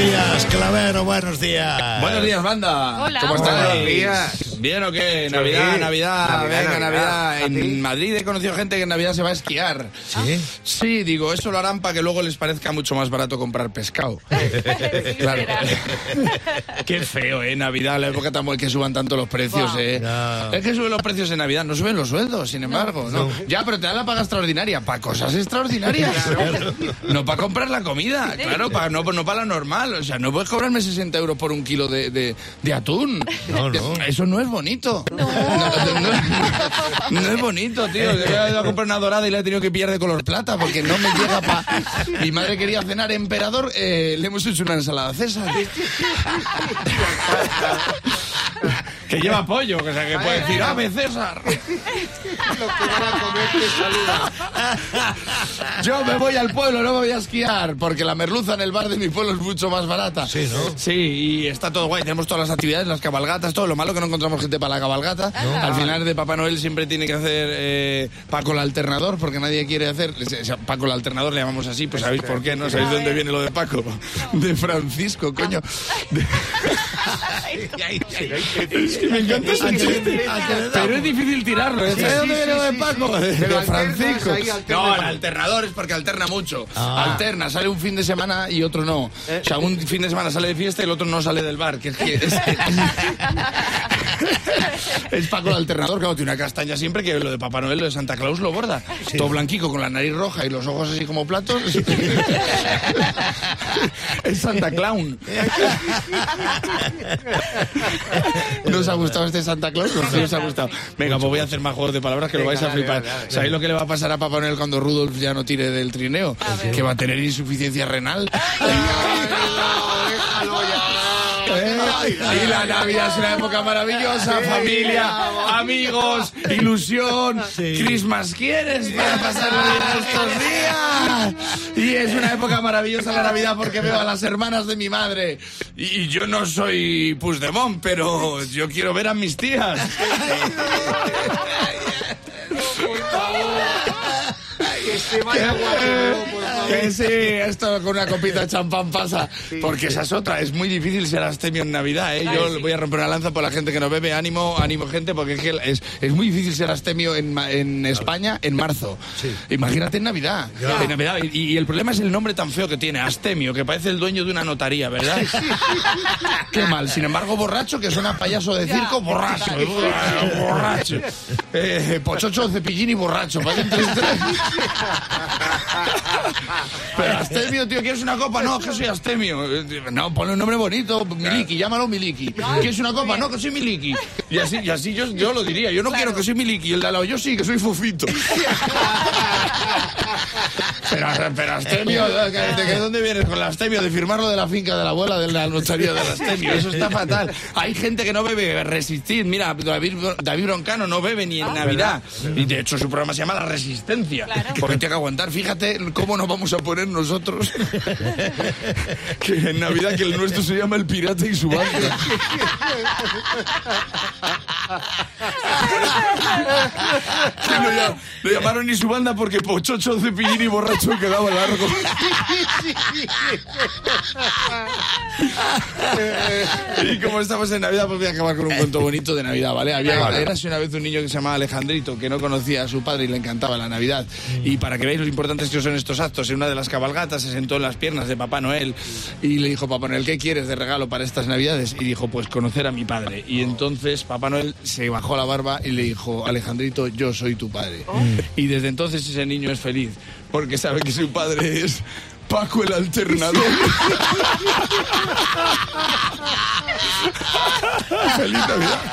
días, Clavero, buenos días. Buenos días, banda. Hola. ¿Cómo estáis? Buenos días. ¿Bien o qué? Navidad, Navidad, Navidad, venga, Navidad. Navidad. ¿A ti? En Madrid he conocido gente que en Navidad se va a esquiar. ¿Sí? Sí, digo, eso lo harán para que luego les parezca mucho más barato comprar pescado. Claro. Qué feo, ¿eh? Navidad, la época tan buena que suban tanto los precios. ¿eh? No. Es que suben los precios en Navidad, no suben los sueldos, sin embargo, ¿no? Ya, pero te dan la paga extraordinaria, para cosas extraordinarias. No para comprar la comida, claro, para, no, no para la normal. O sea, no puedes cobrarme 60 euros por un kilo de, de- de atún. No, no. Eso no es bonito. No, no- no es bonito, tío. Yo he ido a comprar una dorada y la he tenido que pillar de color plata porque no me llega para... Mi madre quería cenar emperador, eh, le hemos hecho una ensalada César. que lleva pollo, que, o sea, que puede decir, ¡Ave César! Lo que van a comer te saluda. Yo me voy al pueblo, no me voy a esquiar, porque la merluza en el bar de mi pueblo es mucho más barata. Sí, ¿no? Sí, y está todo guay. Tenemos todas las actividades, las cabalgatas, todo. Lo malo que no encontramos gente para la cabalgata. Al final de Papá Noel siempre tiene que hacer eh, Paco el alternador, porque nadie quiere hacer. o sea, Paco el alternador le llamamos así, pues sabéis por qué, ¿no? ¿Sabéis de dónde viene lo de Paco? De Francisco, coño. De- Es que me encanta ese chiste. Pero es difícil tirarlo. ¿eh? ¿Sabes sí, dónde viene lo de Paco? De Francisco. No, el alternador es porque alterna mucho. Ah. Alterna, sale un fin de semana y otro no. O sea, un fin de semana sale de fiesta y el otro no sale del bar. Que es, que es, es Paco el alternador, claro, tiene una castaña siempre que lo de Papá Noel, lo de Santa Claus lo borda. Todo blanquico con la nariz roja y los ojos así como platos. es Santa Clown. ¿No os ha gustado este Santa Claus? No os ha gustado. Venga, pues voy a hacer más juegos de palabras que lo vais a flipar. ¿Sabéis lo que le va a pasar a Papá Noel cuando Rudolf ya no tire del trineo? Que va a tener insuficiencia renal. Déjalo ya. ¿Eh? Y la Navidad es una época maravillosa, familia, amigos, ilusión, Christmas quieres para pasar estos días. Y es una época maravillosa la Navidad porque veo a las hermanas de mi madre. Y yo no soy Puigdemont, pero yo quiero ver a mis tías. Que se vaya guardando, por favor. Que sí, esto con una copita de champán pasa. Porque esa es otra, es muy difícil ser astemio en Navidad, ¿eh? Yo voy a romper una lanza por la gente que no bebe, ánimo, ánimo gente, porque es, que es, es muy difícil ser astemio en, España en marzo. Imagínate en Navidad. En Navidad. Y, y el problema es el nombre tan feo que tiene, astemio, que parece el dueño de una notaría, ¿verdad? Qué mal. Sin embargo, borracho, que suena payaso de circo, borracho. borracho. Eh, pochocho, cepillín y borracho. tres- Pero Astemio, tío, ¿quieres una copa? No, que soy Astemio. No, ponle un nombre bonito, Miliki, llámalo Miliki. ¿Quieres una copa? No, que soy Miliki. Y así, y así yo, yo lo diría. Yo no quiero que soy Miliki. El de al lado, yo sí, que soy Fufito. Pero, pero Astemio, ¿de, de- de dónde vienes con la Astemio? De firmarlo de la finca de la abuela de la notaría de la Astemio. Eso está fatal. Hay gente que no bebe, resistir. Mira, David, David Broncano no bebe ni en Navidad. Y de hecho su programa se llama La Resistencia. Porque tiene que aguantar. Fíjate cómo nos vamos a poner nosotros. que en Navidad que el nuestro se llama El Pirata y su banda. Que lo, llam- lo llamaron y su banda porque Pochocho, Cepillín y Borracho quedaba largo. y como estamos en Navidad, pues voy a acabar con un cuento bonito de Navidad, ¿vale? Había, Era así una vez un niño que se llamaba Alejandrito, que no conocía a su padre y le encantaba la Navidad. Y para que veáis lo importantes que son estos actos, en una de las cabalgatas se sentó en las piernas de Papá Noel y le dijo, Papá Noel, ¿qué quieres de regalo para estas Navidades? Y dijo, pues conocer a mi padre. Y entonces Papá Noel se bajó la barba y le dijo, Alejandrito, yo soy tu padre. Y desde entonces ese niño es feliz, porque sabe que su padre es Paco el alternador. Feliz Navidad.